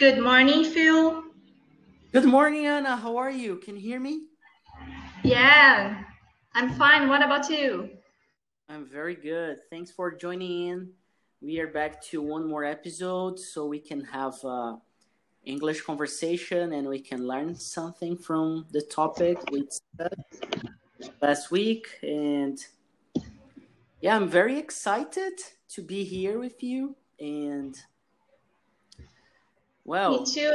Good morning, Phil. Good morning, Anna. How are you? Can you hear me? Yeah, I'm fine. What about you? I'm very good. Thanks for joining in. We are back to one more episode so we can have uh, English conversation and we can learn something from the topic we said last week. And yeah, I'm very excited to be here with you. And well, me too.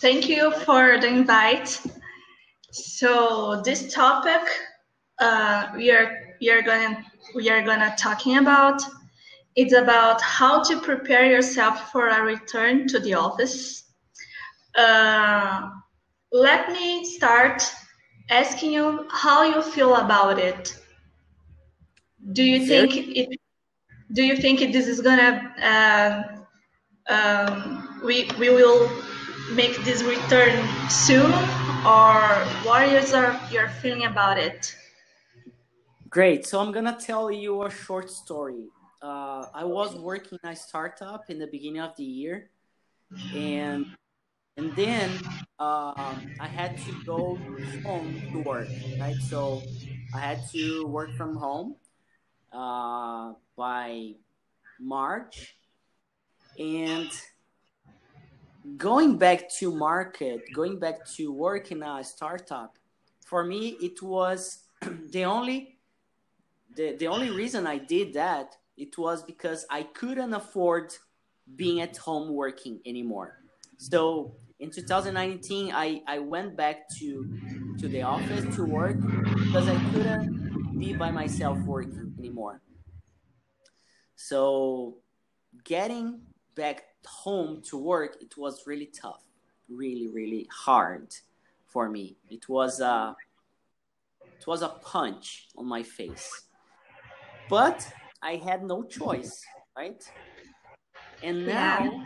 Thank you for the invite. So this topic uh, we are we are going we are gonna talking about it's about how to prepare yourself for a return to the office. Uh, let me start asking you how you feel about it. Do you think it? Do you think this is gonna uh, um, we we will make this return soon, or what is your, feeling about it? Great. So I'm gonna tell you a short story. Uh, I was working in a startup in the beginning of the year, and and then uh, I had to go home to work. Right. So I had to work from home uh, by March, and going back to market, going back to work in a startup, for me it was the only the, the only reason I did that it was because I couldn't afford being at home working anymore. So in 2019 I, I went back to to the office to work because I couldn't be by myself working anymore. So getting back home to work, it was really tough, really, really hard for me. It was a, it was a punch on my face, but I had no choice, right? And now, yeah.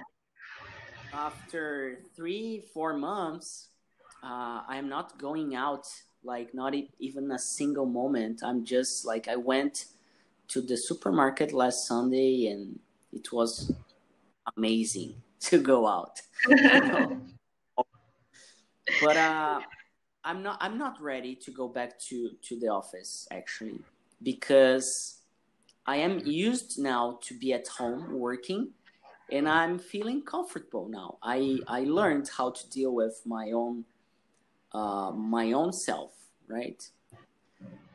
after three, four months, uh, I'm not going out like not even a single moment. I'm just like I went to the supermarket last Sunday and it was amazing to go out. but uh, I'm not I'm not ready to go back to to the office actually because I am used now to be at home working and I'm feeling comfortable now. I I learned how to deal with my own uh, my own self, right?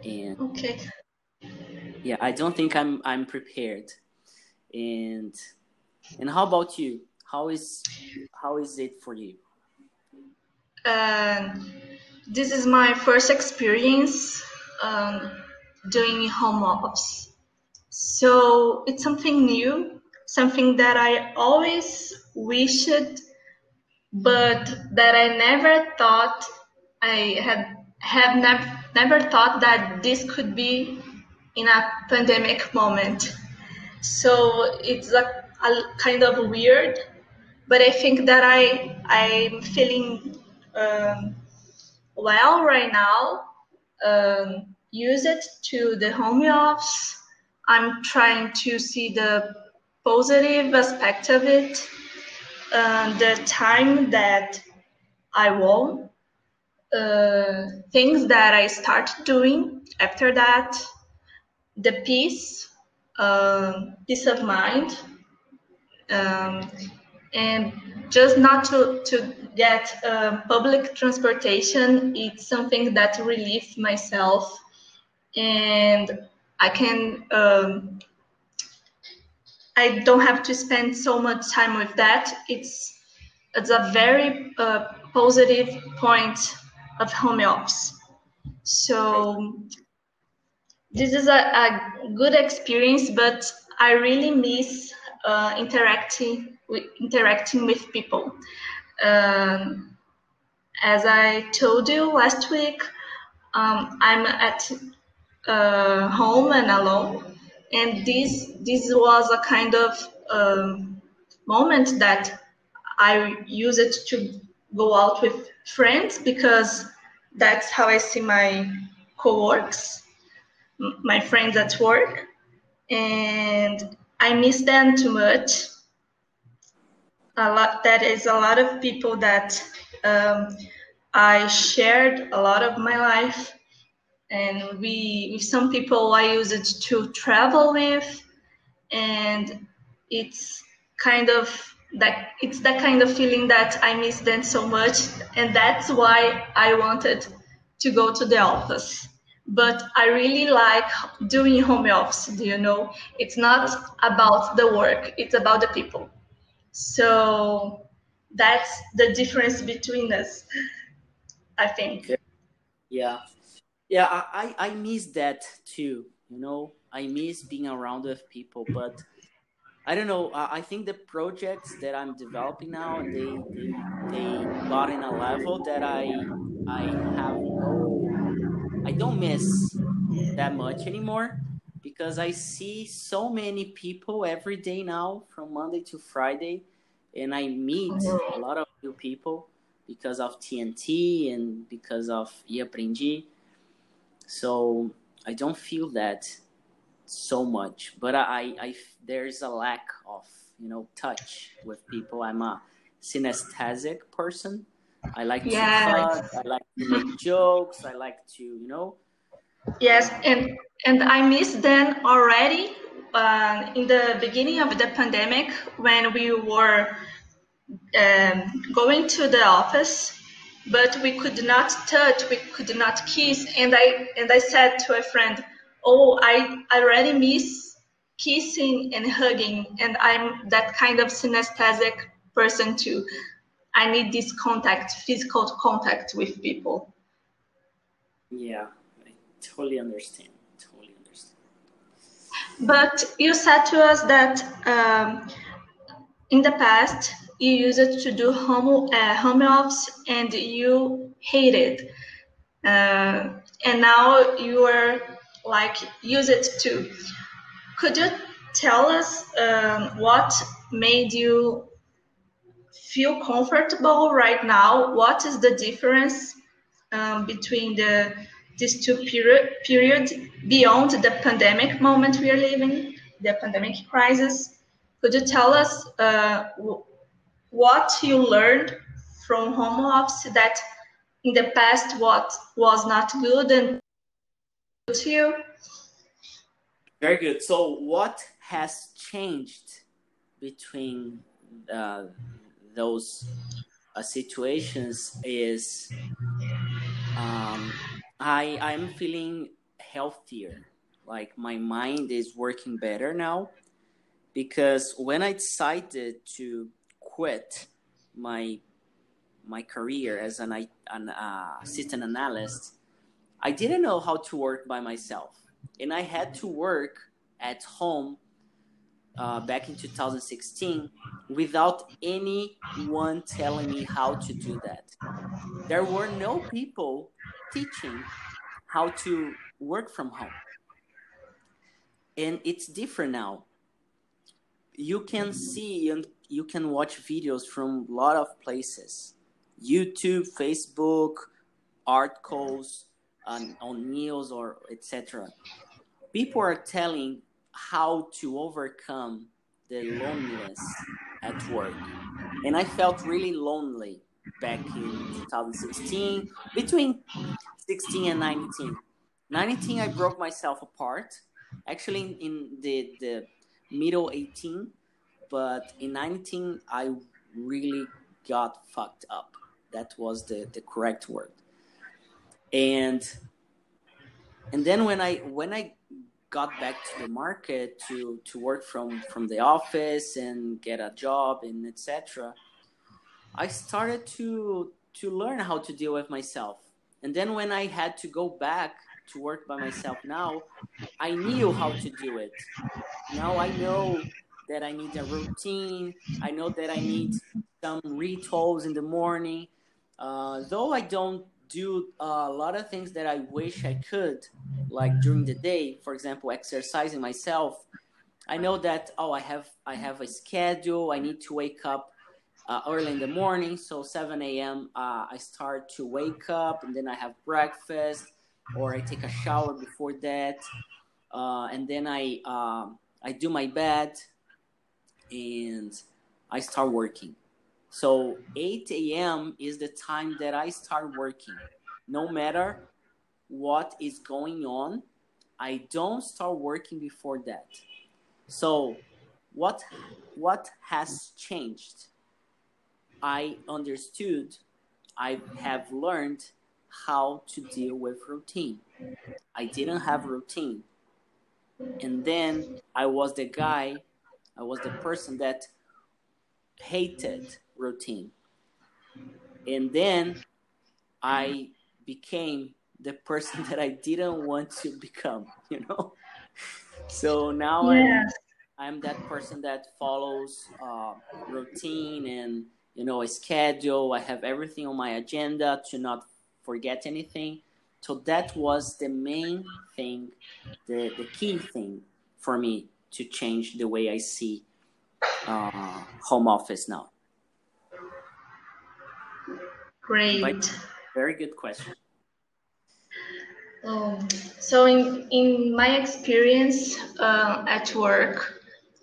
And okay. Yeah, I don't think I'm I'm prepared. And and how about you? How is how is it for you? Um, this is my first experience um, doing home office. So it's something new, something that I always wished, but that I never thought I had have never never thought that this could be in a pandemic moment. So it's a, kind of weird, but I think that I I'm feeling um, well right now. Um, use it to the home office. I'm trying to see the positive aspect of it. The time that I won, uh, things that I started doing after that, the peace, uh, peace of mind um, and just not to, to get uh, public transportation it's something that relieves myself. And i can um, i don't have to spend so much time with that. It's it's a very uh, positive point of home office so this is a, a good experience but i really miss uh, interacting with interacting with people. Um, as I told you last week, um, I'm at uh, home and alone, and this this was a kind of um, moment that I use it to go out with friends because that's how I see my co-works, my friends at work, and I miss them too much. a lot. That is a lot of people that um, I shared a lot of my life, and we with some people I use it to travel with, and it's kind of that it's that kind of feeling that I miss them so much, and that's why I wanted to go to the office. But I really like doing home office. Do you know? It's not about the work; it's about the people. So that's the difference between us, I think. Yeah, yeah, I I miss that too. You know, I miss being around with people, but I don't know. I think the projects that I'm developing now, they they, they got in a level that I I have I don't miss that much anymore because I see so many people every day now from Monday to Friday, and I meet a lot of new people because of TNT and because of E So I don't feel that so much, but I, I there's a lack of you know touch with people. I'm a synesthetic person. I like to yes. I like to make jokes. I like to you know. Yes, and and I miss them already. Uh, in the beginning of the pandemic, when we were um, going to the office, but we could not touch, we could not kiss, and I and I said to a friend, oh, I, I already miss kissing and hugging, and I'm that kind of synesthetic person too. I need this contact, physical contact with people. Yeah, I totally understand. Totally understand. But you said to us that um, in the past you used it to do home uh, home office and you hated, uh, and now you are like use it too. Could you tell us um, what made you feel comfortable right now? What is the difference um, between the these two period periods beyond the pandemic moment we are living, the pandemic crisis? Could you tell us uh, what you learned from home office that in the past what was not good and to you? Very good. So, what has changed between uh, those uh, situations is um, I I'm feeling healthier. Like my mind is working better now because when I decided to quit my my career as an, an uh, assistant analyst, I didn't know how to work by myself. And I had to work at home uh, back in 2016 without anyone telling me how to do that. There were no people teaching how to work from home. And it's different now. You can see and you can watch videos from a lot of places YouTube, Facebook, articles, on, on news or etc. People are telling how to overcome the loneliness at work. And I felt really lonely back in 2016, between 16 and 19. 19, I broke myself apart. Actually, in the, the middle 18, but in 19, I really got fucked up. That was the, the correct word and and then when i when i got back to the market to to work from from the office and get a job and etc i started to to learn how to deal with myself. And then when i had to go back to work by myself now i knew how to do it. Now i know that i need a routine. I know that i need some rituals in the morning. Uh, though i don't do a lot of things that I wish I could, like during the day. For example, exercising myself. I know that oh, I have I have a schedule. I need to wake up uh, early in the morning, so 7 a.m. Uh, I start to wake up, and then I have breakfast, or I take a shower before that, uh, and then I um, I do my bed, and I start working. So 8 a.m. is the time that I start working. No matter what is going on, I don't start working before that. So what what has changed? I understood, I have learned how to deal with routine. I didn't have routine. And then I was the guy, I was the person that hated routine. And then I became the person that I didn't want to become, you know? So now yes. I'm, I'm that person that follows uh, routine and, you know, a schedule. I have everything on my agenda to not forget anything. So that was the main thing, the, the key thing for me to change the way I see uh, home office now. Great. very good question. Um, so in, in my experience uh, at work,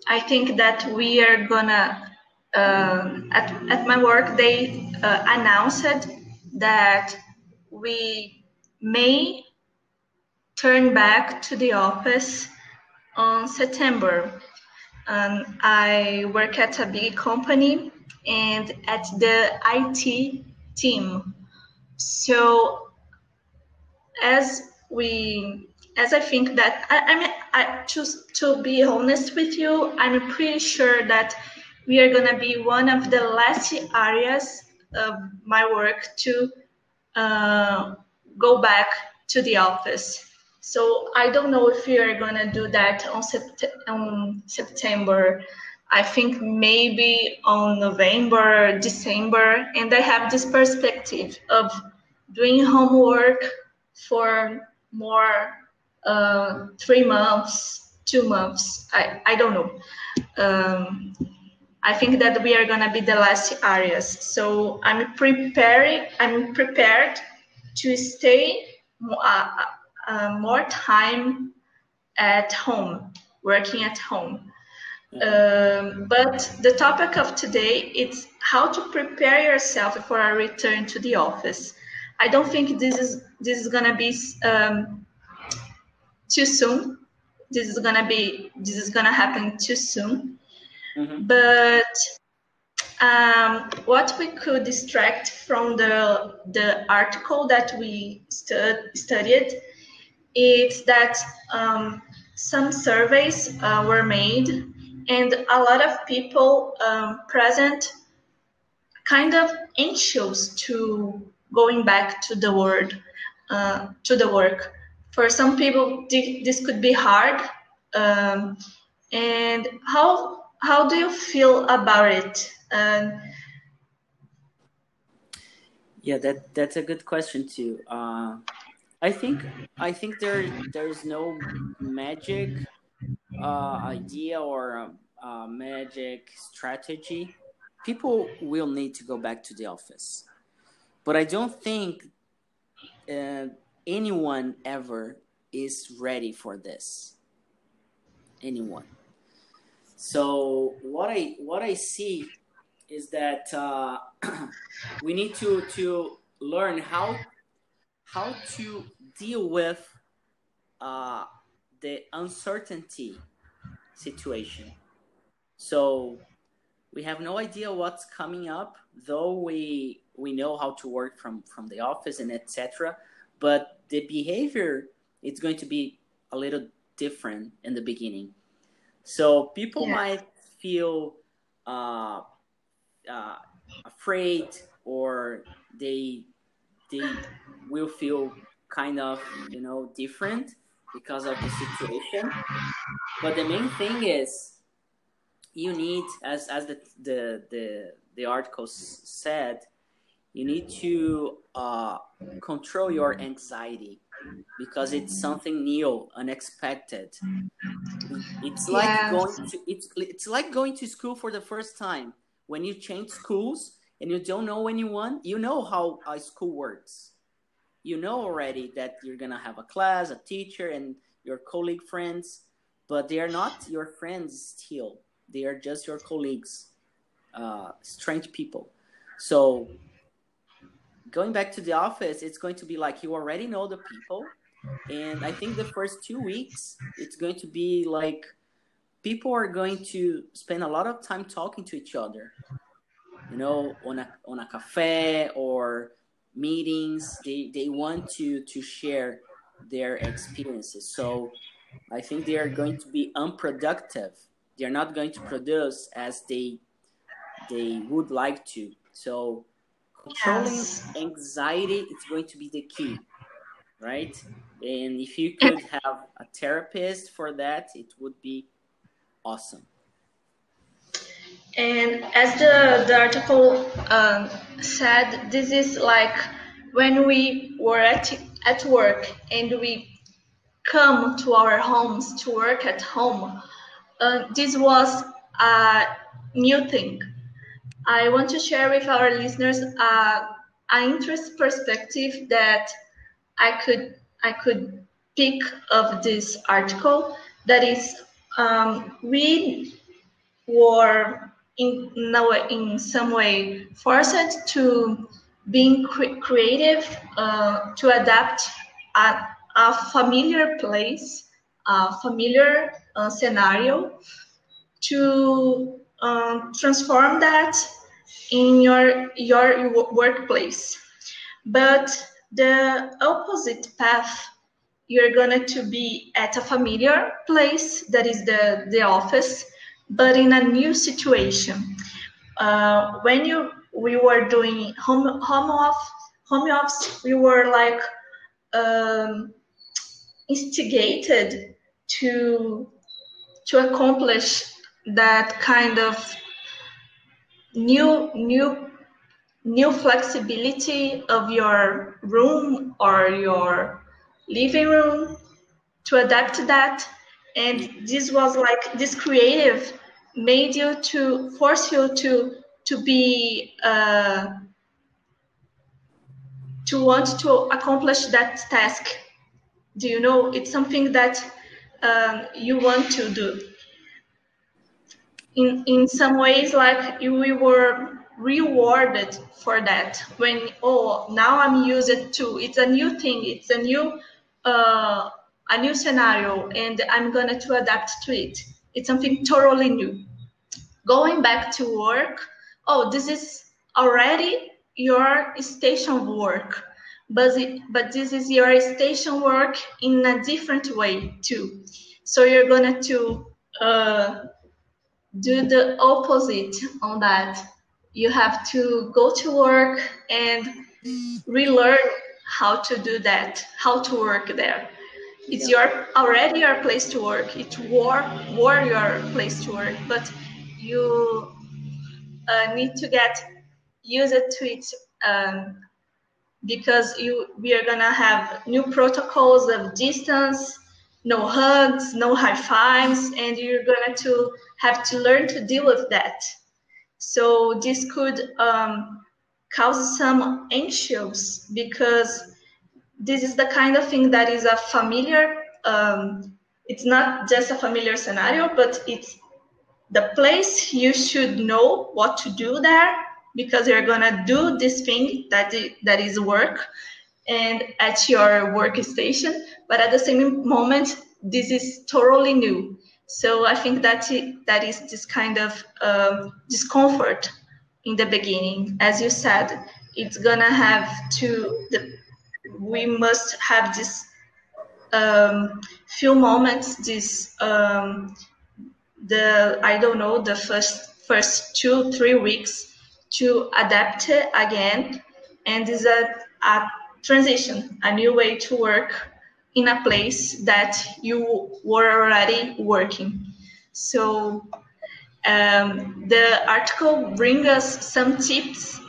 I think that we are gonna, uh, at, at my work, they uh, announced that we may turn back to the office on September. Um, I work at a big company and at the IT team. So as we, as I think that I, I mean, I just to be honest with you, I'm pretty sure that we are gonna be one of the last areas of my work to uh, go back to the office. So I don't know if we are gonna do that on, sept- on September. I think maybe on November, December, and I have this perspective of doing homework for more uh, three months, two months. I, I don't know. Um, I think that we are gonna be the last areas. So I'm preparing. I'm prepared to stay uh, uh, more time at home, working at home. Um, but the topic of today is how to prepare yourself for a return to the office. I don't think this is this is gonna be um, too soon. This is gonna be this is gonna happen too soon. Mm-hmm. But um, what we could distract from the the article that we stud, studied is that um, some surveys uh, were made and a lot of people um, present kind of anxious to going back to the word uh, to the work. For some people this could be hard um, and how how do you feel about it? Yeah that that's a good question too. Uh, i think i think there there's no magic uh, idea or a, magic strategy, people will need to go back to the office. But I don't think uh, anyone ever is ready for this. Anyone. So what I what I see is that uh, we need to to learn how how to deal with uh, the uncertainty situation. So we have no idea what's coming up, though we we know how to work from from the office and etc. But the behavior it's going to be a little different in the beginning. So people yeah. might feel uh, uh, afraid, or they they will feel kind of you know different because of the situation. But the main thing is you need, as as the the the, the article said, you need to uh, control your anxiety because it's something new, unexpected. It's like going to it's it's like going to school for the first time. When you change schools and you don't know anyone, you know how a school works you know already that you're gonna have a class, a teacher, and your colleague friends, but they are not your friends still. They are just your colleagues, uh, strange people. So going back to the office, it's going to be like you already know the people. And I think the first two weeks, it's going to be like people are going to spend a lot of time talking to each other. You know, on a on a cafe or meetings. They they want to to share their experiences. So I think they are going to be unproductive. They're not going to produce as they they would like to. So controlling yes. anxiety is going to be the key, right? And if you could have a therapist for that, it would be awesome. And as the, the article um, said, this is like when we were at, at work and we come to our homes to work at home. Uh, this was a new thing. I want to share with our listeners uh, an interest perspective that I could I could pick of this article. That is, um, we were in no in some way forced to being cre- creative uh, to adapt a, a familiar place, a familiar uh, scenario, to um, transform that in your your workplace. But the opposite path, you're going to be at a familiar place, that is the, the office, but in a new situation. Uh, when you we were doing home home off home office, we were like um, instigated to to accomplish that kind of new new new flexibility of your room or your living room to adapt to that and this was like this creative made you to force you to to be uh, to want to accomplish that task. Do you know? It's something that um, you want to do. In in some ways like we were rewarded for that when oh now i'm used to it's a new thing. It's a new uh, a new scenario and i'm gonna to adapt to it. It's something totally new. Going back to work oh this is already your station work but it, but this is your station work in a different way too. So you're gonna to uh, do the opposite on that. You have to go to work and relearn how to do that how to work there it's your already your place to work. It's war war your place to work. But you uh, need to get used to it um, because you we are gonna have new protocols of distance no hugs no high fives and you're gonna to have to learn to deal with that. So this could um, cause some anxious because this is the kind of thing that is a familiar um, it's not just a familiar scenario but it's the place you should know what to do there because you're gonna do this thing that is, that is work and at your workstation. But at the same moment this is totally new. So i think that that is this kind of um, discomfort in the beginning. As you said it's gonna have to the, we must have this um, few moments this um, the I don't know the first first two three weeks to adapt again, and is a, a transition, a new way to work in a place that you were already working. So um, the article brings us some tips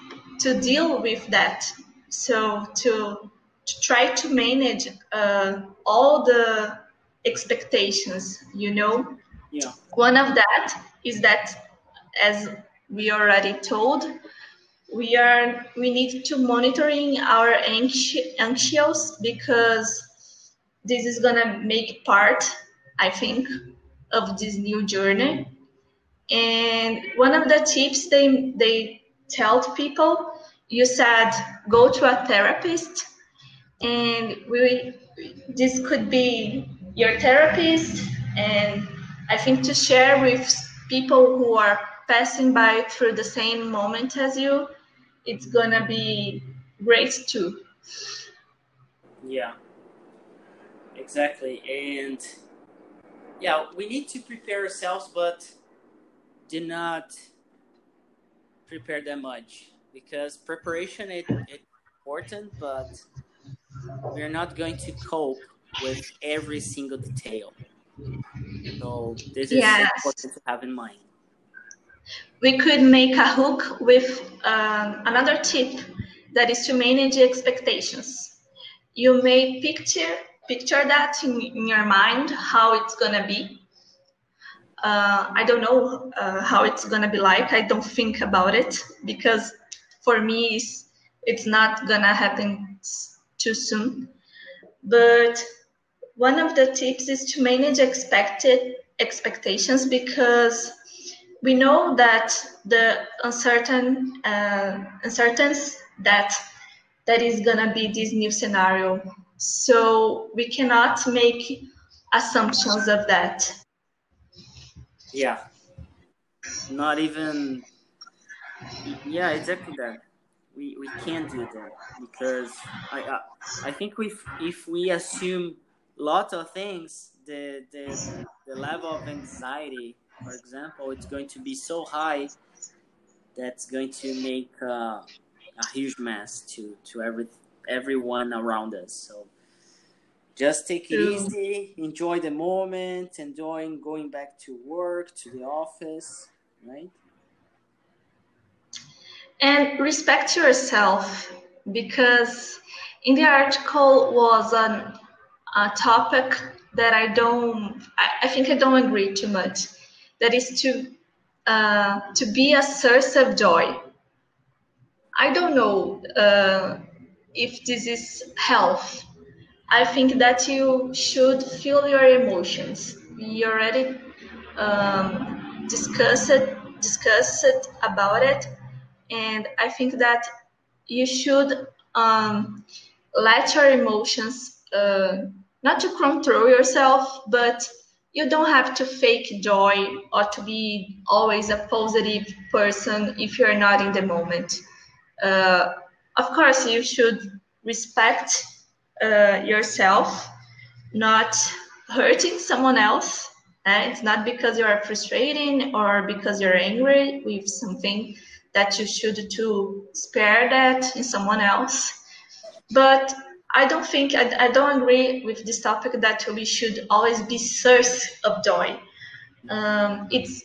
to deal with that. So to, to try to manage uh, all the expectations, you know, yeah. One of that is that, as we already told, we are we need to monitoring our anxious because this is gonna make part, I think, of this new journey. And one of the tips they they tell to people. You said go to a therapist, and we this could be your therapist, and I think to share with people who are passing by through the same moment as you, it's gonna be great too. Yeah, exactly, and yeah, we need to prepare ourselves, but do not prepare that much because preparation is important, but we're not going to cope with every single detail. So this is yes. important to have in mind. We could make a hook with um, another tip that is to manage expectations. You may picture picture that in, in your mind how it's gonna be. Uh, I don't know uh, how it's gonna be like. I don't think about it because for me it's, it's not gonna happen too soon. But one of the tips is to manage expected expectations because we know that the uncertain uh, uncertainties that that is gonna be this new scenario. So we cannot make assumptions of that. Yeah. Not even. Yeah, exactly that. We we can't do that because I I, I think if if we assume lots of things, the the the level of anxiety, for example, it's going to be so high that's going to make uh, a huge mess to to every everyone around us. So just take it easy, enjoy the moment, enjoying going back to work, to the office, right? And respect yourself because in the article was an, a topic that I don't, I, I think I don't agree too much. That is to uh, to be a source of joy. I don't know uh, if this is health. I think that you should feel your emotions. We already um, discussed it, about it, and I think that you should um, let your emotions uh, not to control yourself, but you don't have to fake joy or to be always a positive person if you're not in the moment. Uh, of course, you should respect uh, yourself, not hurting someone else. Uh, it's not because you are frustrated or because you're angry with something that you should to spare that in someone else. But I don't think I, I don't agree with this topic that we should always be source of joy. Um, it's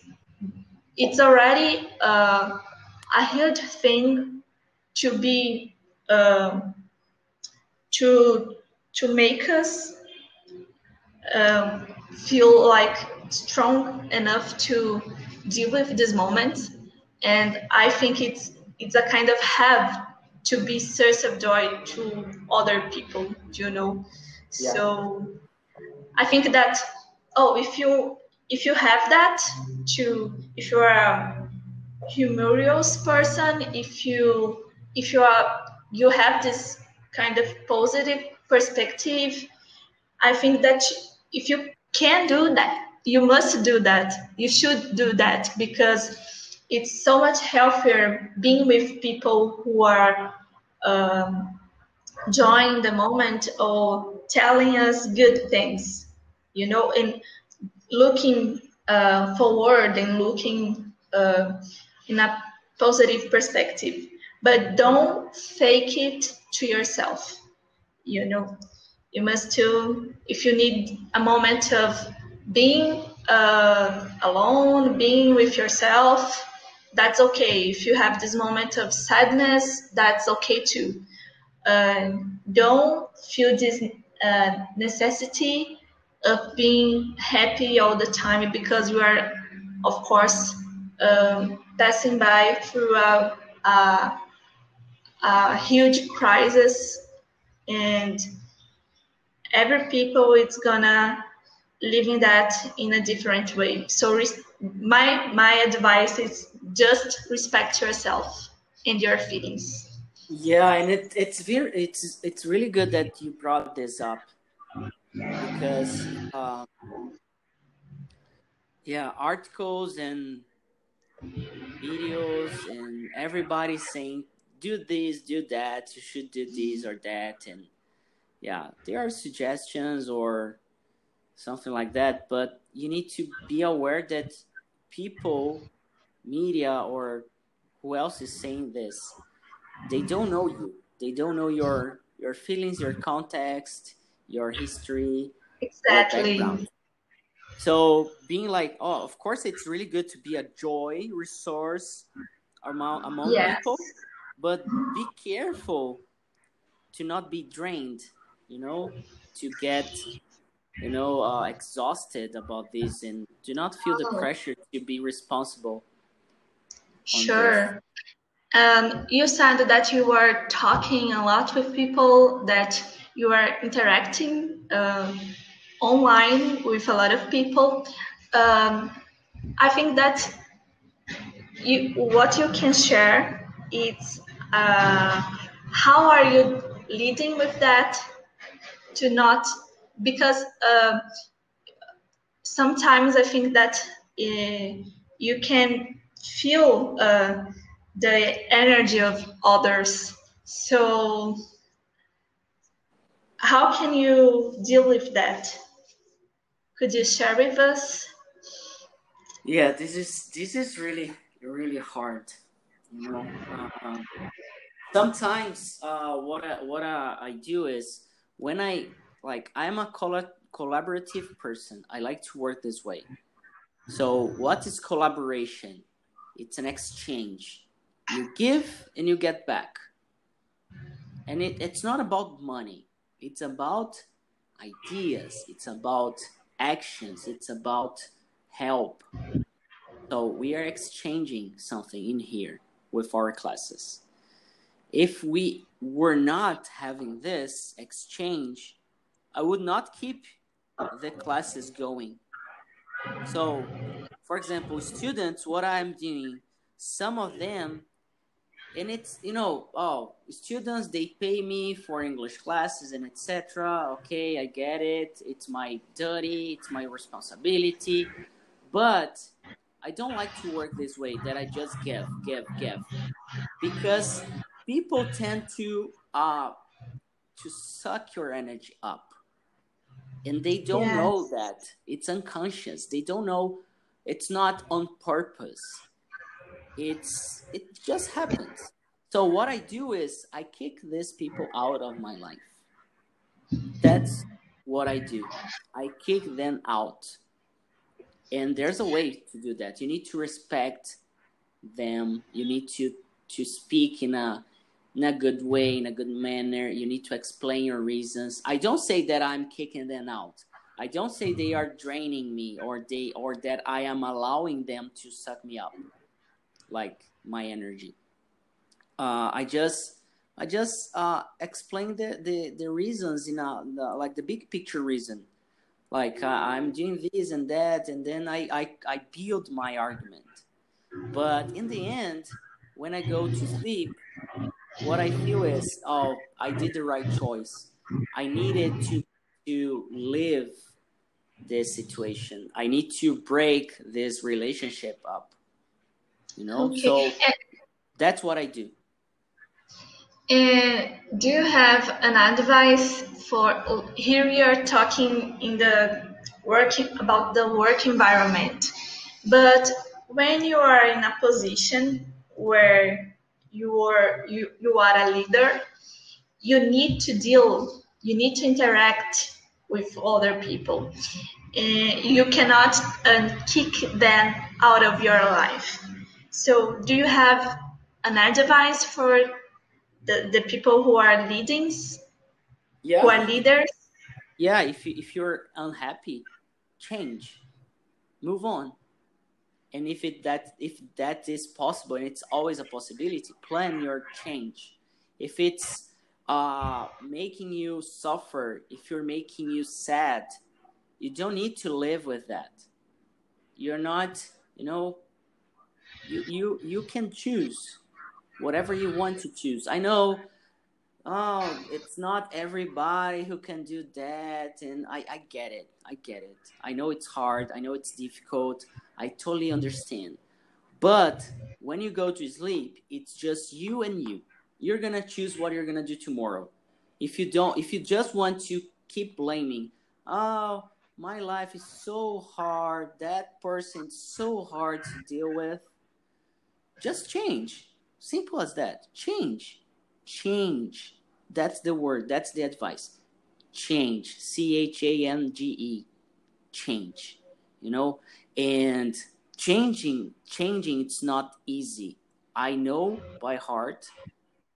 it's already uh, a huge thing to be uh, to to make us um, feel like strong enough to deal with this moment and i think it's it's a kind of have to be source of joy to other people you know yeah. so i think that oh if you if you have that to if you're a humorous person if you if you are you have this kind of positive perspective i think that if you can do that you must do that you should do that because it's so much healthier being with people who are um, enjoying the moment or telling us good things, you know, and looking uh, forward and looking uh, in a positive perspective. But don't fake it to yourself, you know. You must too, if you need a moment of being uh, alone, being with yourself, that's okay. If you have this moment of sadness, that's okay too. Uh, don't feel this uh, necessity of being happy all the time because you are, of course, um, passing by through a, a, a huge crisis and every people it's gonna living that in a different way. So my my advice is just respect yourself. and your feelings. Yeah, and it, it's very it's it's really good that you brought this up because um, yeah, articles and videos and everybody saying do this, do that, you should do this or that, and yeah, there are suggestions or something like that, but you need to be aware that people, media, or who else is saying this, they don't know you. They don't know your your feelings, your context, your history, exactly. Your so being like, oh, of course, it's really good to be a joy resource among among yes. people, but be careful to not be drained. You know, to get you know uh, exhausted about this and do not feel the oh. pressure to be responsible sure. Um, you said that you were talking a lot with people that you are interacting um, online with a lot of people. Um, i think that you what you can share is uh, how are you leading with that to not because uh, sometimes I think that uh, you can feel uh, the energy of others. So, how can you deal with that? Could you share with us? Yeah, this is this is really really hard. You know, um, sometimes uh, what I, what I, I do is when I like I'm a collaborative person. I like to work this way. So what is collaboration? It's an exchange. You give and you get back. And it, it's not about money. It's about ideas. It's about actions. It's about help. So we are exchanging something in here with our classes. If we were not having this exchange, I would not keep the classes going. So, for example, students, what I'm doing, some of them, and it's you know, oh, students they pay me for English classes and etc. Okay, I get it. It's my duty. It's my responsibility, but I don't like to work this way. That I just give, give, give, because people tend to uh to suck your energy up and they don't yes. know that. It's unconscious. They don't know. It's not on purpose. It's it just happens. So what i do is i kick these people out of my life. That's what i do. I kick them out. And there's a way to do that. You need to respect them. You need to to speak in a in a good way, in a good manner. You need to explain your reasons. I don't say that I'm kicking them out. I don't say they are draining me or they or that I am allowing them to suck me up, like my energy. Uh, I just I just uh, explain the, the the reasons in a the, like the big picture reason. Like uh, I'm doing this and that, and then I, I I build my argument. But in the end, when I go to sleep, what I feel is, oh, I did the right choice. I needed to to live this situation. I need to break this relationship up. You know, okay. so that's what I do. And do you have an advice for oh, here we are talking in the working about the work environment, but when you are in a position where you are you, you are a leader you need to deal you need to interact with other people. And you cannot uh, kick them out of your life. So do you have an advice for the, the people who are leadings yeah. who are leaders? Yeah if, you, if you're unhappy change. Move on and if it that if that is possible and it's always a possibility plan your change if it's uh, making you suffer if you're making you sad you don't need to live with that you're not you know you you you can choose whatever you want to choose. I know oh, it's not everybody who can do that. And I, I get it. I get it. I know it's hard. I know it's difficult. I totally understand. But when you go to sleep, it's just you and you. You're going to choose what you're going to do tomorrow. If you don't, if you just want to keep blaming, oh, my life is so hard, that person's so hard to deal with, just change. Simple as that. Change change. That's the word, that's the advice. Change. C H A N G E. Change. You know? And changing, changing, it's not easy. I know by heart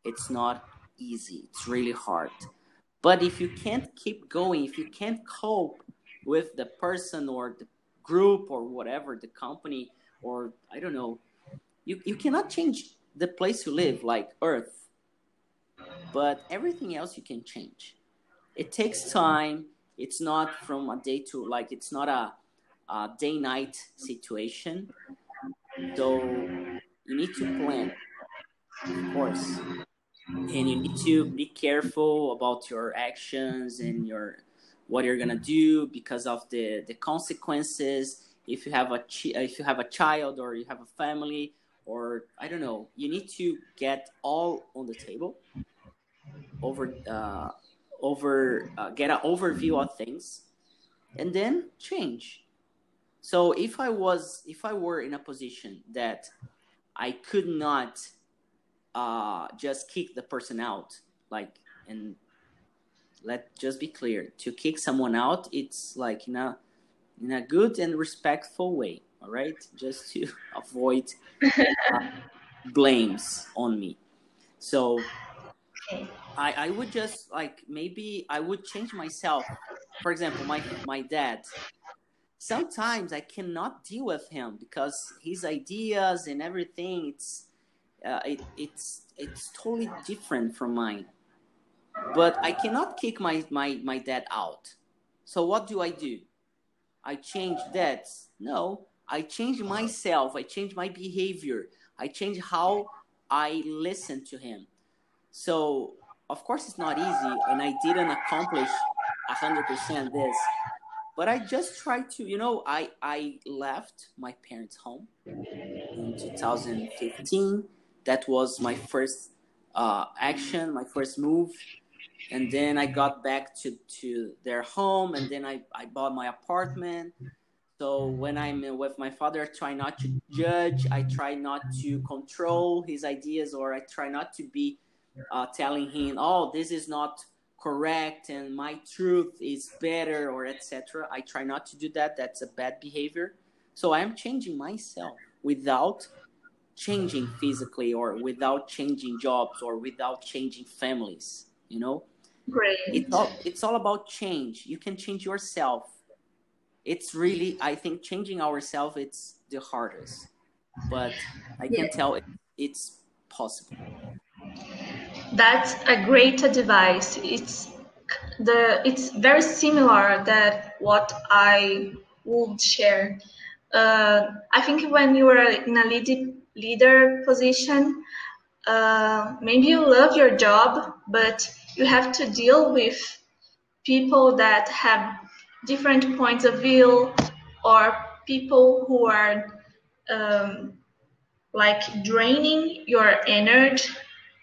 it's not easy. It's really hard. But if you can't keep going, if you can't cope with the person or the group or whatever, the company, or I don't know, you, you cannot change the place you live, like Earth but everything else you can change. It takes time. It's not from a day to like it's not a, a day night situation. So you need to plan, of course, and you need to be careful about your actions and your what you're gonna do because of the the consequences. If you have a if you have a child or you have a family or I don't know, you need to get all on the table over uh, over uh, get an overview of things and then change. So if i was if i were in a position that i could not uh, just kick the person out like and let just be clear to kick someone out it's like in a in a good and respectful way all right just to avoid uh, blames on me so I, I would just like maybe I would change myself. For example, my my dad. Sometimes I cannot deal with him because his ideas and everything it's uh, it, it's it's totally different from mine. But I cannot kick my, my, my dad out. So what do I do? I change that? No, I change myself. I change my behavior. I change how I listen to him. So of course it's not easy, and I didn't accomplish hundred percent this, but I just tried to. You know, I I left my parents' home in 2015. That was my first uh, action, my first move, and then I got back to to their home, and then I I bought my apartment. So when I'm with my father, I try not to judge. I try not to control his ideas, or I try not to be uh, telling him, "Oh, this is not correct, and my truth is better," or etc. I try not to do that. That's a bad behavior. So I am changing myself without changing physically, or without changing jobs, or without changing families. You know, Great. It's all it's all about change. You can change yourself. It's really, I think, changing ourselves. It's the hardest, but I can tell it, it's possible. That's a great advice. It's the it's very similar that what I would share. Uh, I think when you are in a lead, leader position, uh, maybe you love your job, but you have to deal with people that have different points of view or people who are um, like draining your energy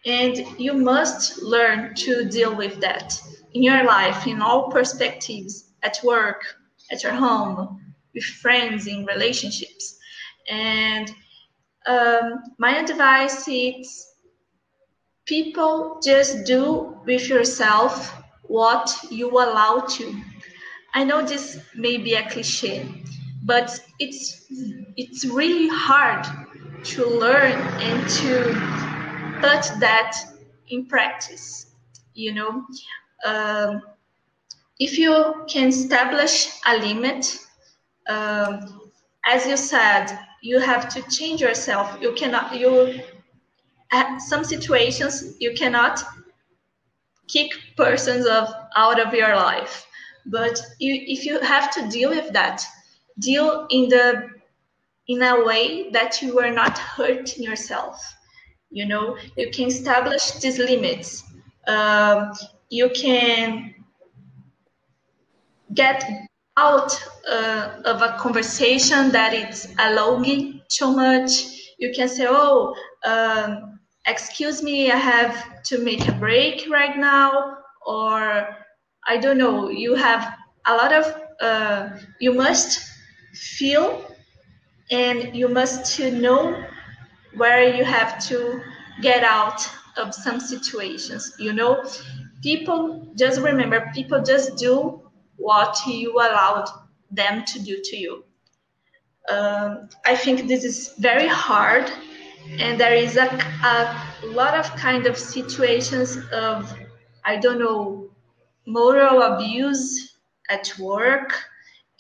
and you must learn to deal with that in your life, in all perspectives, at work, at your home, with friends, in relationships. And um, my advice is people just do with yourself what you allow to. I know this may be a cliche, but it's it's really hard to learn and to put that in practice. You know, um, if you can establish a limit, um, as you said, you have to change yourself. You cannot. You at some situations you cannot kick persons of out of your life, but you, if you have to deal with that, deal in the in a way that you are not hurting yourself You know, you can establish these limits. Um, you can get out uh, of a conversation that it's alonging too much. You can say, "Oh, um, excuse me, I have to make a break right now," or I don't know. You have a lot of. Uh, you must feel, and you must know where you have to get out of some situations. You know, people just remember. People just do what you allowed them to do to you. Um, I think this is very hard, and there is a, a lot of kind of situations of, I don't know, moral abuse at work.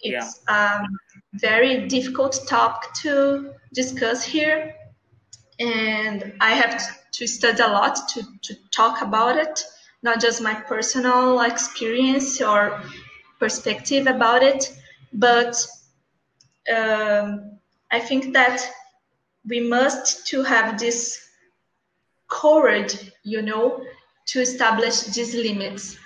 It's yeah. um, very difficult topic to discuss here, and I have to study a lot to, to talk about it, not just my personal experience or perspective about it, but um, I think that we must to have this courage, you know, to establish these limits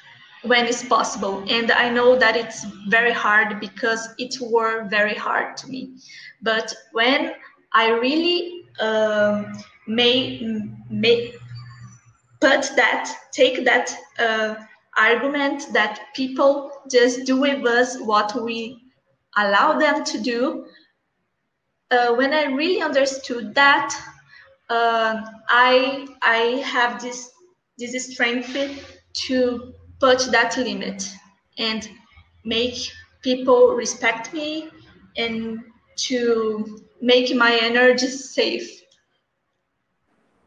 when it's possible. And I know that it's very hard because it were very hard to me. But when I really um, may may put that, take that uh, argument that people just do with us what we allow them to do. Uh, when I really understood that, uh, I I have this this strength to put that limit and make people respect me and to make my energy safe.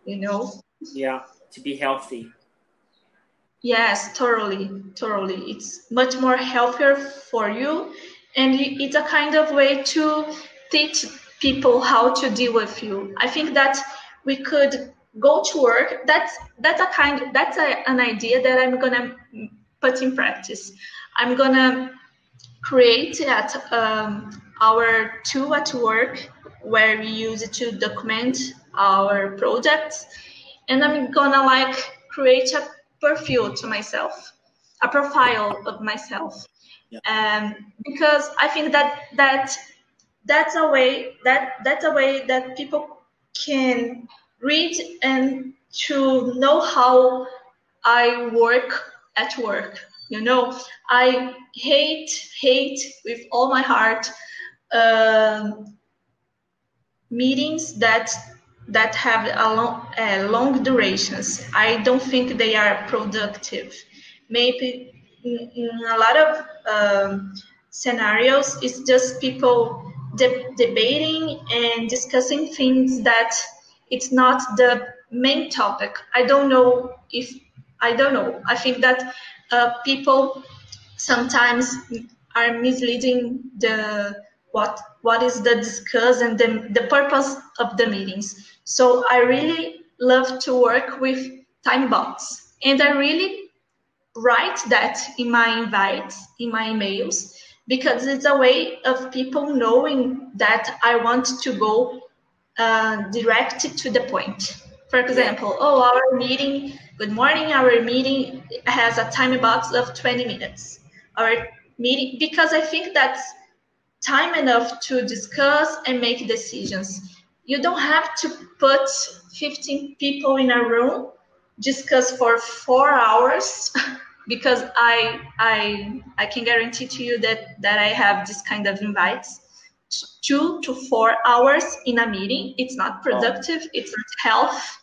You know. Yeah, to be healthy. Yes, totally, totally. It's much more healthier for you, and it's a kind of way to teach people how to deal with you. I think that we could go to work. That's that's a kind that's a, an idea that I'm gonna put in practice. I'm gonna create at um, our tool at work where we use it to document our projects, and I'm gonna like create a profile to myself, a profile of myself. Yeah. Um, because I think that that that's a way that that's a way that people can read and to know how I work at work. You know, I hate hate with all my heart um, meetings that that have a long, uh, long durations. I don't think they are productive. Maybe in, in a lot of um, scenarios, it's just people de- debating and discussing things that it's not the main topic. I don't know if I don't know. I think that uh, people sometimes are misleading the what what is the discuss and the, the purpose of the meetings. So I really love to work with time box and I really write that in my invites, in my emails, because it's a way of people knowing that I want to go uh, direct to the point. For example, oh, our meeting, good morning, our meeting has a time box of 20 minutes. Our meeting, because I think that's time enough to discuss and make decisions. You don't have to put 15 people in a room, discuss for four hours, because I I I can guarantee to you that that I have this kind of invites. Two to four hours in a meeting. It's not productive. It's not health.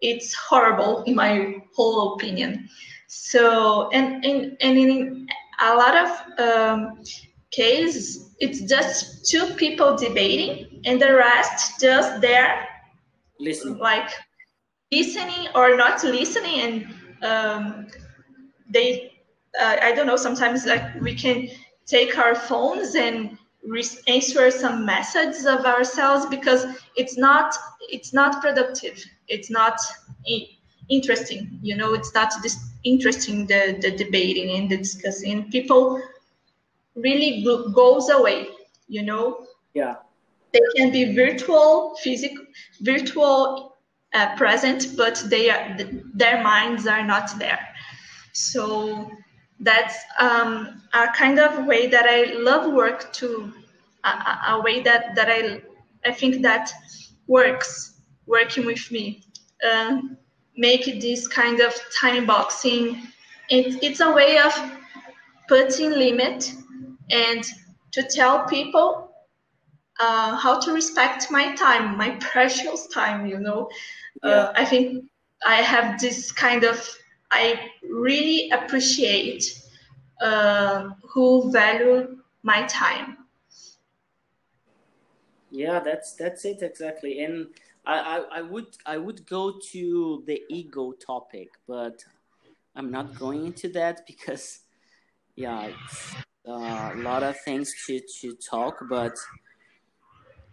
It's horrible in my whole opinion. So and and, and in a lot of um, cases it's just two people debating and the rest just there listening like listening or not listening and um, they uh, i don't know sometimes like we can take our phones and answer some messages of ourselves because it's not it's not productive. It's not interesting you know it's not this interesting the the debating and the discussing. People really goes away you know? Yeah. They can be virtual physical virtual uh, present, but they are their minds are not there. So that's um, a kind of way that I love work to a, a, way that that I I think that works working with me. Uh, make this kind of time boxing. It, it's a way of putting limit and to tell people uh, how to respect my time, my precious time. You know, uh, yeah. uh, I think I have this kind of. I really appreciate uh, who value my time. Yeah, that's that's it exactly, and I, I, I would I would go to the ego topic, but I'm not going into that because yeah, it's uh, a lot of things to, to talk, but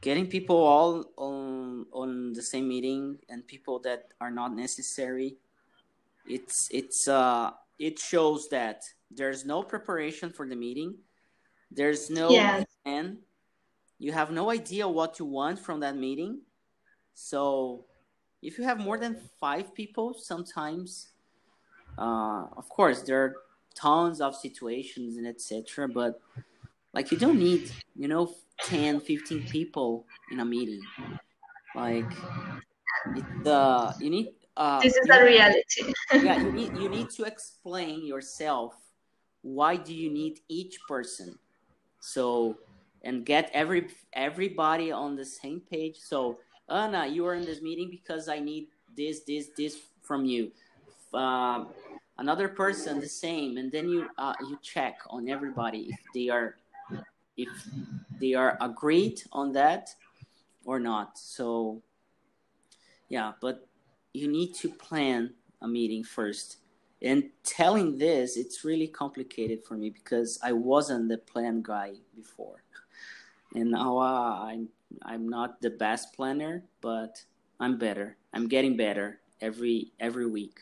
getting people all on on the same meeting and people that are not necessary, it's it's uh it shows that there's no preparation for the meeting, there's no yeah. plan, you have no idea what you want from that meeting so if you have more than five people, sometimes, uh, of course, there are tons of situations and etc. But like you don't need, you know, 10, 15 people in a meeting. Like it, uh, you need. Uh, this is a reality. yeah, you need you need to explain yourself. Why do you need each person? So and get every everybody on the same page. So Anna, you are in this meeting because I need this, this, this from you. Um, another person, the same, and then you uh, you check on everybody if they are if they are agreed on that or not. So yeah, but you need to plan a meeting first. And telling this, it's really complicated for me because I wasn't the plan guy before, and now uh, I'm I'm not the best planner, but I'm better. I'm getting better every every week,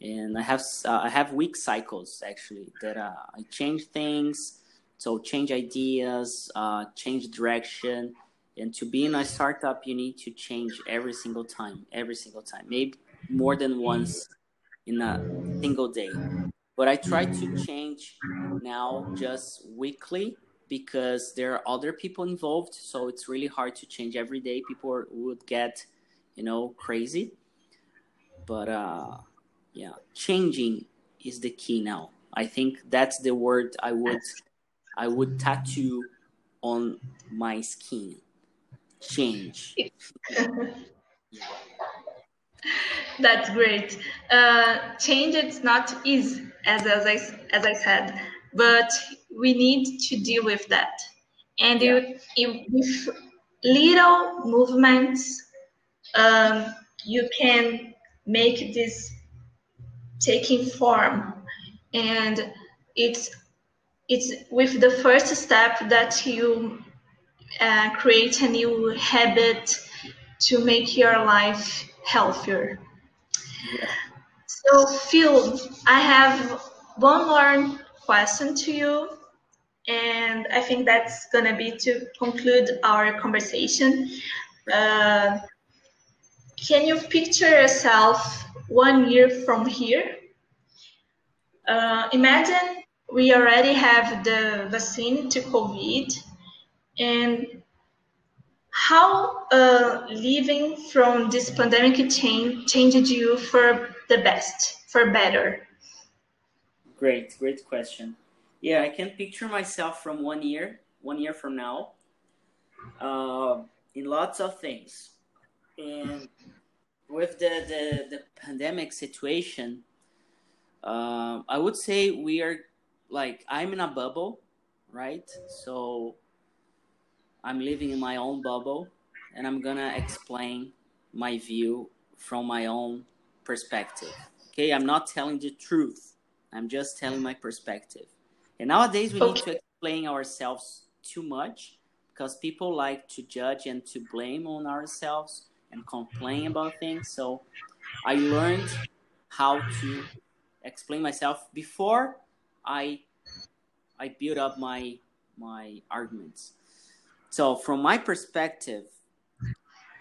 and I have uh, I have week cycles actually that uh, I change things, so change ideas, uh, change direction. And to be in a startup, you need to change every single time, every single time, maybe more than once in a single day. But I try to change now just weekly because there are other people involved so it's really hard to change every day. People would get you know crazy. But uh yeah changing is the key now. I think that's the word i would i would tattoo on my skin change that's great uh change it's not easy as as i as i said but we need to deal with that. And yeah. you, with little movements, um, you can make this taking form. And it's it's with the first step that you uh, create a new habit to make your life healthier. So, Phil, I have one more question to you. And I think that's to be to conclude our conversation. Uh, can you picture yourself one year from here? Uh, imagine we already have the vaccine to COVID, and how uh, living from this pandemic change, changed you for the best, for better? Great, great question. Yeah, I can picture myself from one year, one year from now, uh, in lots of things. And with the, the, the pandemic situation, uh, I would say we are like, I'm in a bubble, right? So I'm living in my own bubble, and I'm gonna explain my view from my own perspective. Okay, I'm not telling the truth. I'm just telling my perspective. And nowadays we okay. need to explain ourselves too much because people like to judge and to blame on ourselves and complain mm-hmm. about things. So I learned how to explain myself before I I build up my my arguments. So from my perspective,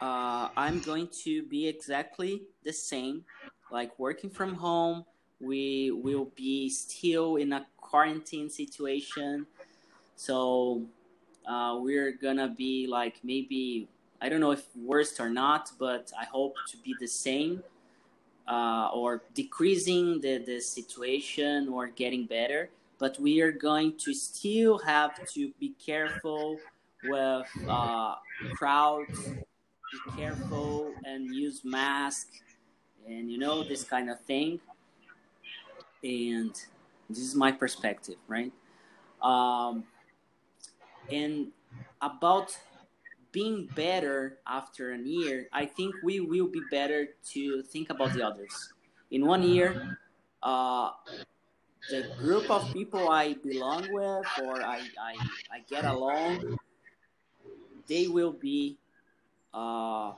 uh, I'm going to be exactly the same, like working from home. We will be still in a quarantine situation, so uh, we're gonna be like maybe I don't know if worst or not, but I hope to be the same uh, or decreasing the, the situation or getting better. But we are going to still have to be careful with uh, crowds, be careful and use mask and you know this kind of thing. And this is my perspective, right? Um, and about being better after a year, I think we will be better to think about the others. In one year, uh, the group of people I belong with or I, I, I get along, they will be uh,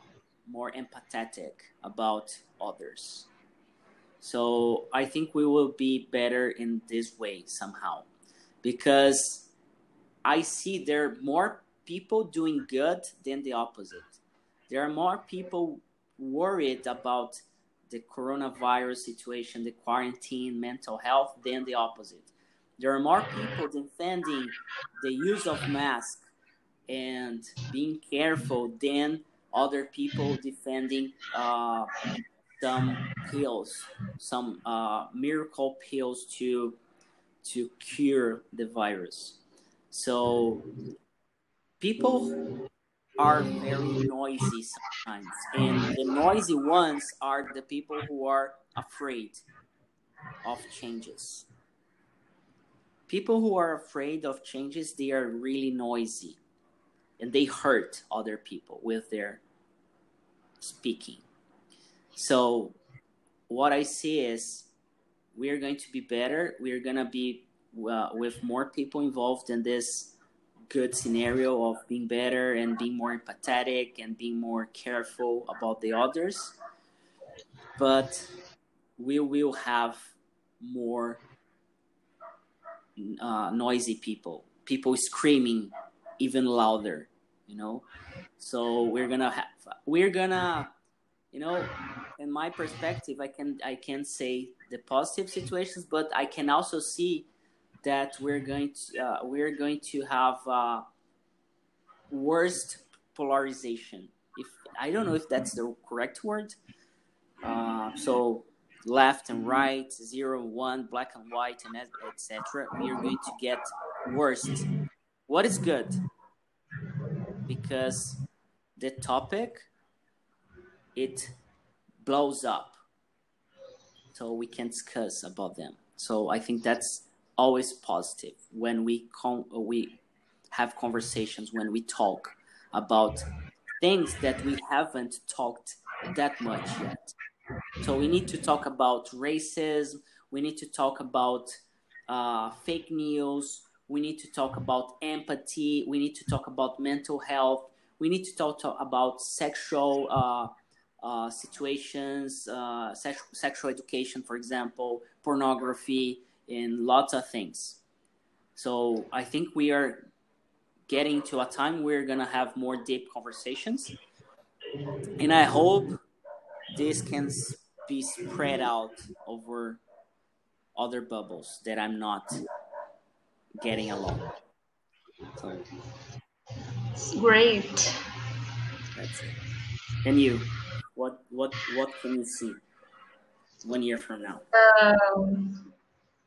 more empathetic about others. So I think we will be better in this way somehow because I see there are more people doing good than the opposite. There are more people worried about the coronavirus situation, the quarantine, mental health than the opposite. There are more people defending the use of masks and being careful than other people defending uh, some pills, some uh, miracle pills to to cure the virus. So people are very noisy sometimes, and the noisy ones are the people who are afraid of changes. People who are afraid of changes, they are really noisy and they hurt other people with their speaking. So, what I see is we are going to be better. We are going to be uh, with more people involved in this good scenario of being better and being more empathetic and being more careful about the others. But we will have more uh, noisy people, people screaming even louder, you know. So we're gonna have, we're gonna, you know, in my perspective, I can I can say the positive situations, but I can also see that we're going to uh, we're going to have uh, worst polarization. If I don't know if that's the correct word. Uh, so left and right, zero, one, black and white, and etc. We are going to get worst. What is good? Because the topic it blows up, so we can discuss about them. So I think that's always positive when we con- we have conversations when we talk about things that we haven't talked that much yet. So we need to talk about racism. We need to talk about uh, fake news. We need to talk about empathy. We need to talk about mental health. We need to talk, talk about sexual uh, uh, situations, uh, sex- sexual education, for example, pornography, and lots of things. So I think we are getting to a time we're gonna have more deep conversations, and I hope this can be spread out over other bubbles that I'm not getting along. So great. That's it. And you, what what what can you see one year from now? Um,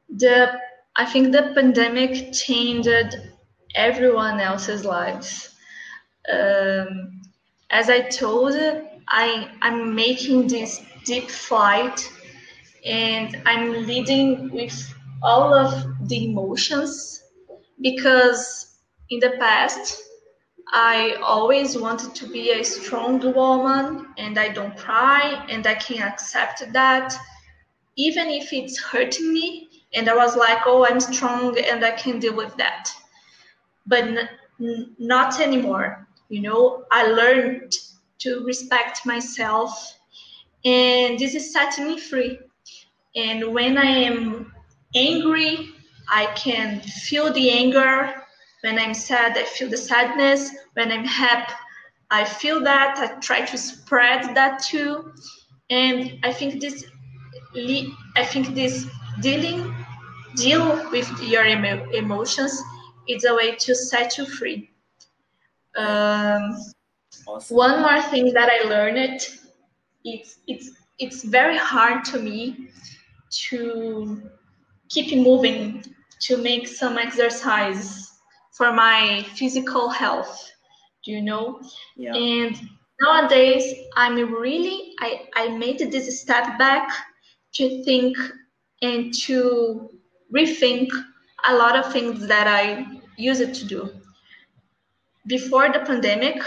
the I think the pandemic changed everyone else's lives. Um, as I told, I I'm making this deep flight, and I'm leading with all of the emotions because in the past I always wanted to be a strong woman and I don't cry and I can accept that even if it's hurting me and I was like, oh, I'm strong and I can deal with that. But n- not anymore. You know, I learned to respect myself, and this is setting me free. And when I am angry, I can feel the anger. When I'm sad, I feel the sadness. When I'm happy, I feel that. I try to spread that too, and I think this, I think this dealing, deal with your emo emotions is a way to set you free. Um, awesome. One more thing that I learned, it's it's it's very hard to me to keep moving, to make some exercise for my physical health do you know? Yeah. and nowadays i'm really i i made this step back to think and to rethink a lot of things that i used to do. Before the pandemic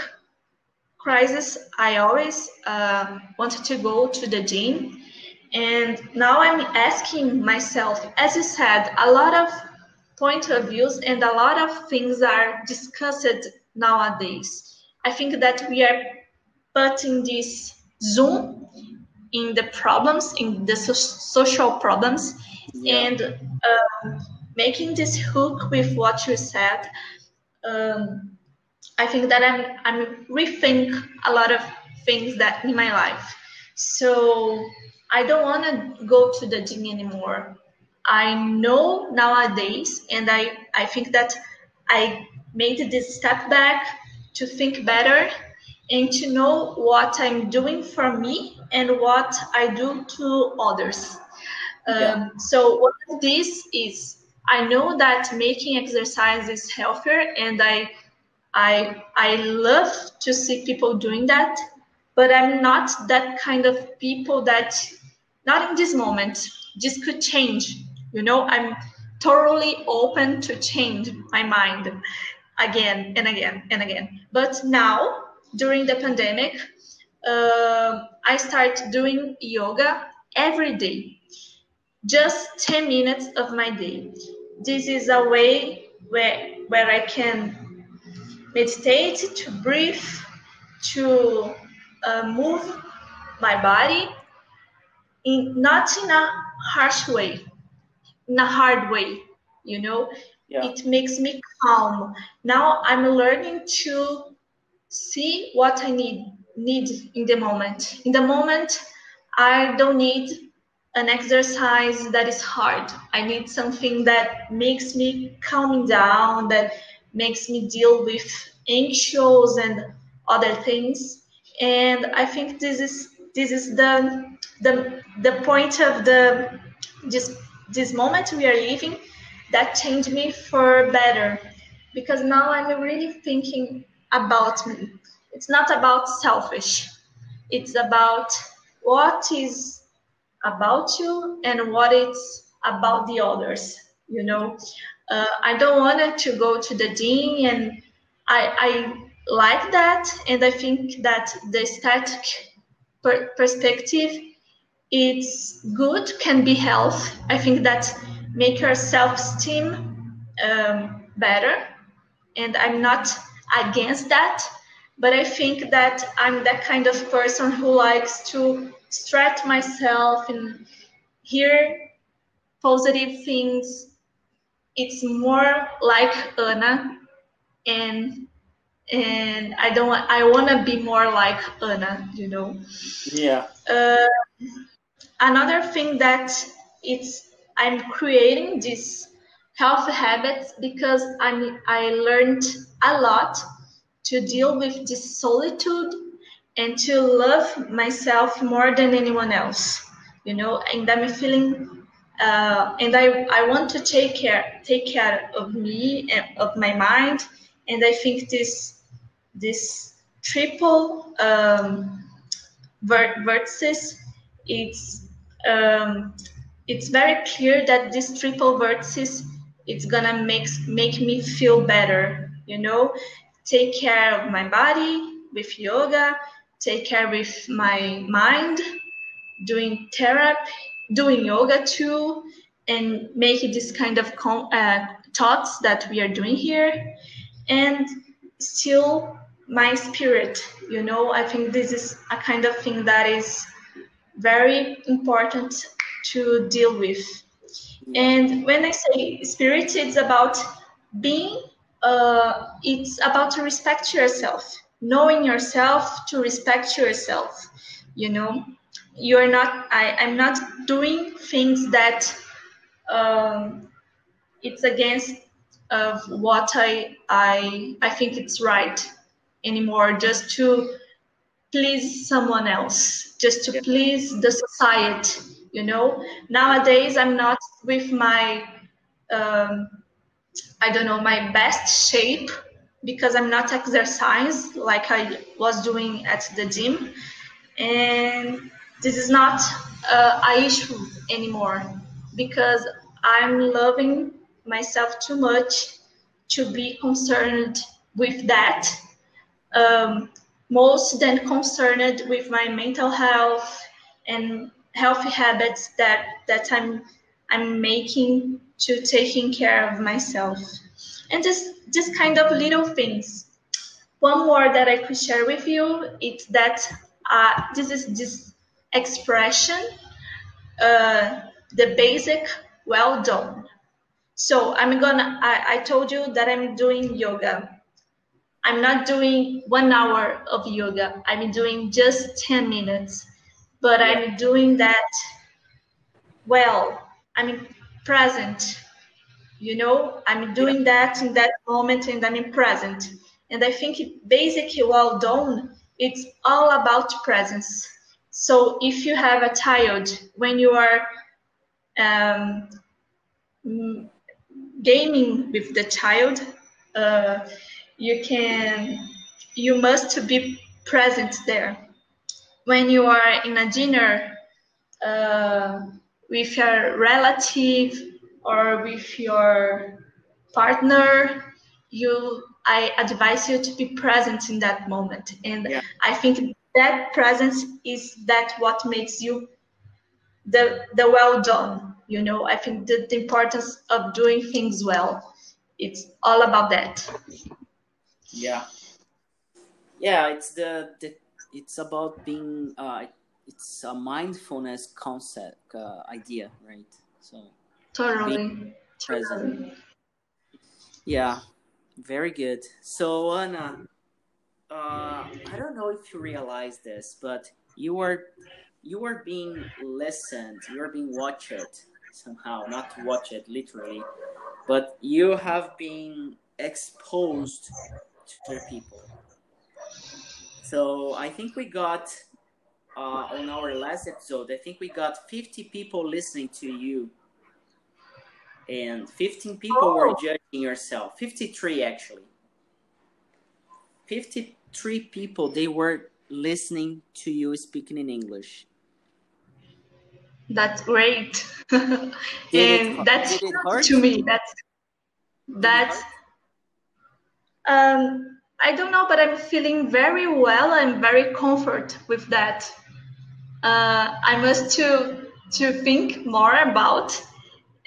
crisis i always uh, wanted to go to the gym and now i'm asking myself as you said a lot of point of views and a lot of things are discussed nowadays. I think that we are putting this zoom in the problems, in the so social problems, yeah. and um, making this hook with what you said. Um, I think that I'm I'm rethink a lot of things that in my life. So I don't want to go to the gym anymore. I know nowadays, and I I think that I made this step back to think better and to know what I'm doing for me and what I do to others. Yeah. Um, so what this is, I know that making exercise is healthier, and I, I, I love to see people doing that. But I'm not that kind of people that, not in this moment. This could change. You know, I'm totally open to change my mind again and again and again. But now, during the pandemic, uh, I start doing yoga every day, just 10 minutes of my day. This is a way where, where I can meditate, to breathe, to uh, move my body, in, not in a harsh way, in a hard way, you know, yeah. it makes me calm. Now i'm learning to see what i need need in the moment. In the moment i don't need an exercise that is hard. I need something that makes me calm down that makes me deal with anxious and other things. And i think this is this is the the the point of the this this moment we are living that changed me for better because now I'm really thinking about me. It's not about selfish. It's about what is about you and what it's about the others. You know, uh, I don't want to go to the dean and I, I like that, and I think that the static per- perspective it's good, can be health. I think that make your self-esteem um, better and i'm not against that but i think that i'm that kind of person who likes to stretch myself and hear positive things it's more like anna and and i don't want i want to be more like anna you know? Yeah. Uh, another thing that it's I'm creating these health habits because I'm, I learned a lot to deal with this solitude and to love myself more than anyone else, you know, and I'm feeling, uh, and I, I want to take care, take care of me and of my mind. And I think this, this triple um, vertices, it's um, it's very clear that this triple vertices it's gonna make make me feel better you know? Take care of my body with yoga take care with my mind doing therapy doing yoga too and make this kind of uh, thoughts that we are doing here. And still my spirit you know i think this is a kind of thing that is very important to deal with. And when I say spirit, it's about being, uh, it's about to respect yourself. knowing yourself to respect yourself you know you're not I, i'm not doing things that um, it's against of what i i i think it's right anymore just to please someone else just to please the society you know? Nowadays i'm not with my um, i don't know my best shape because i'm not exercise like i was doing at the gym. And this is not uh, a issue anymore because i'm loving myself too much to be concerned with that um, most than concerned with my mental health and healthy habits that that I'm I'm making to taking care of myself. And just just kind of little things. One more that I could share with you is that uh, this is this expression, uh, the basic well done. So I'm gonna I, I told you that I'm doing yoga I'm not doing one hour of yoga. I'm doing just 10 minutes, but. I'm doing that well. I'm present. You know, I'm doing that in that moment and I'm present. And I think it basically well done, it's all about presence. So if you have a child, when you are um, gaming with the child, uh, you can you must be present there. When you are in a dinner uh, with your relative or with your partner you i advise you to be present in that moment. And yeah. i think that presence is that what makes you the the well done you know? I think the, the importance of doing things well it's all about that yeah. Yeah it's the, the it's about being uh it's a mindfulness concept uh, idea right? So totally. present. Totally. yeah very good. So anna uh, i don't know if you realize this but you are you are being listened you are being watched somehow not to watch it literally but you have been exposed to people. So I think we got uh, on our last episode, I think we got 50 people listening to you. And 15 people oh. were judging yourself. 53 actually. 53 people, they were listening to you speaking in English. That's great. and it, that's to me, that's, that's, um, I don't know, but I'm feeling very well. I'm very comfort with that. Uh, I must to to think more about,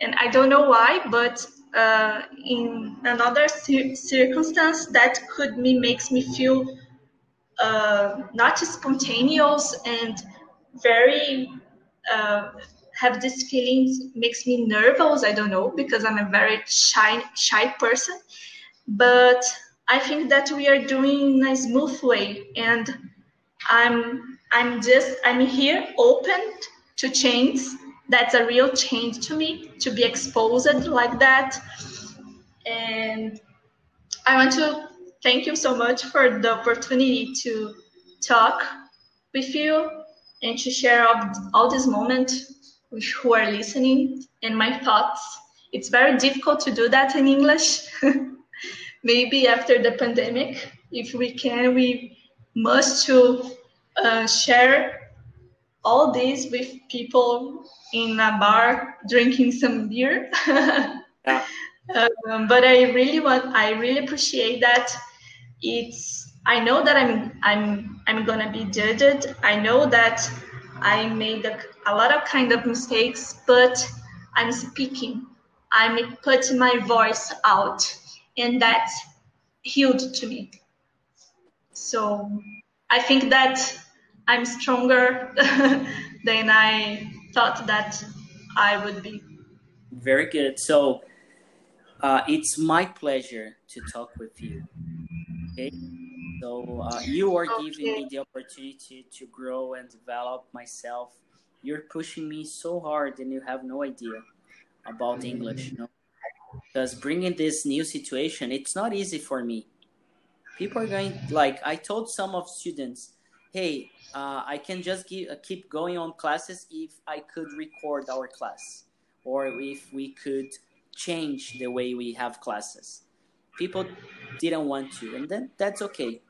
and I don't know why, but uh, in another cir- circumstance that could me makes me feel uh, not spontaneous and very uh, have these feelings makes me nervous. I don't know because I'm a very shy shy person, but I think that we are doing in a smooth way, and I'm I'm just I'm here open to change. That's a real change to me to be exposed like that, and I want to thank you so much for the opportunity to talk with you and to share all, all this moment with who are listening and my thoughts. It's very difficult to do that in English. maybe after the pandemic, if we can, we must to uh, share all this with people in a bar drinking some beer. yeah. um, but I really want, I really appreciate that. It's, I know that I'm, I'm, I'm gonna be judged. I know that I made a, a lot of kind of mistakes, but I'm speaking. I'm putting my voice out and that's huge to me. So I think that I'm stronger than I thought that I would be. Very good. So uh, it's my pleasure to talk with you. Okay. So uh, you are okay. giving me the opportunity to grow and develop myself. You're pushing me so hard, and you have no idea about English. You know? Because bringing this new situation, it's not easy for me. People are going like I told some of students, hey, uh, I can just give, uh, keep going on classes if I could record our class, or if we could change the way we have classes. People didn't want to, and then that's okay.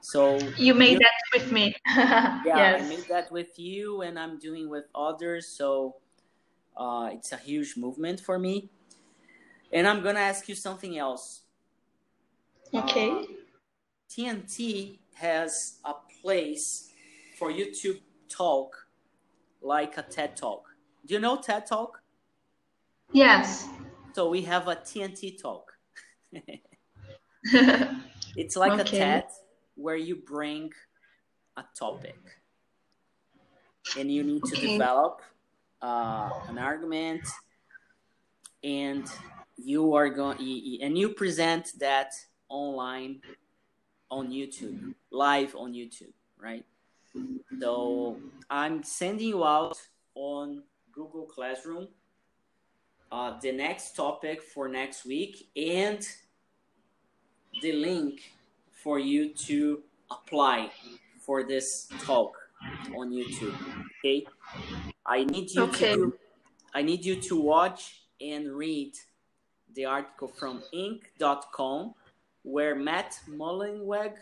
So you made you, that with me. yeah, yes. I made that with you, and I'm doing with others. So uh, it's a huge movement for me. And I'm gonna ask you something else. Okay. Uh, TNT has a place for you to talk like a TED Talk. Do you know TED Talk? Yes. So we have a TNT Talk. it's like okay. a TED where you bring a topic and you need to okay. develop uh, an argument and you are going and you present that online on YouTube, live on YouTube, right? So I'm sending you out on Google Classroom uh, the next topic for next week and the link for you to apply for this talk on YouTube. Okay, I need you okay. to I need you to watch and read the article from Inc.com where Matt Mullenweg,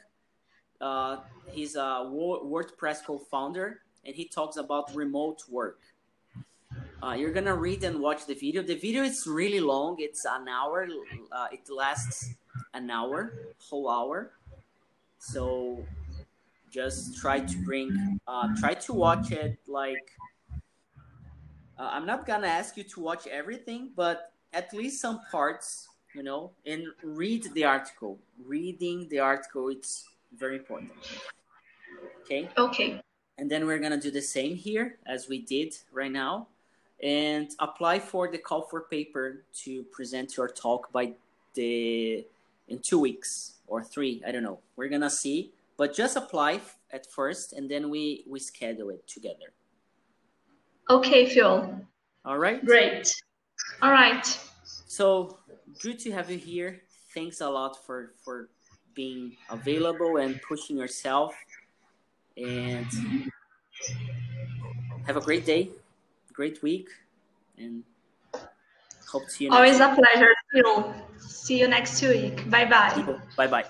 uh, he's a WordPress co-founder, and he talks about remote work. Uh, you're gonna read and watch the video. The video is really long. It's an hour. Uh, it lasts an hour, whole hour. So just try to bring, uh, try to watch it. Like, uh, I'm not gonna ask you to watch everything, but at least some parts, you know, and read the article. Reading the article, it's very important. Okay. Okay. And then we're gonna do the same here as we did right now, and apply for the call for paper to present your talk by the in two weeks or three. I don't know. We're gonna see, but just apply at first, and then we we schedule it together. Okay, Phil. All right. Great. All right. So good to have you here. Thanks a lot for for being available and pushing yourself. And have a great day, great week, and hope to see you. Always a pleasure. See you next week. Bye bye. Bye bye.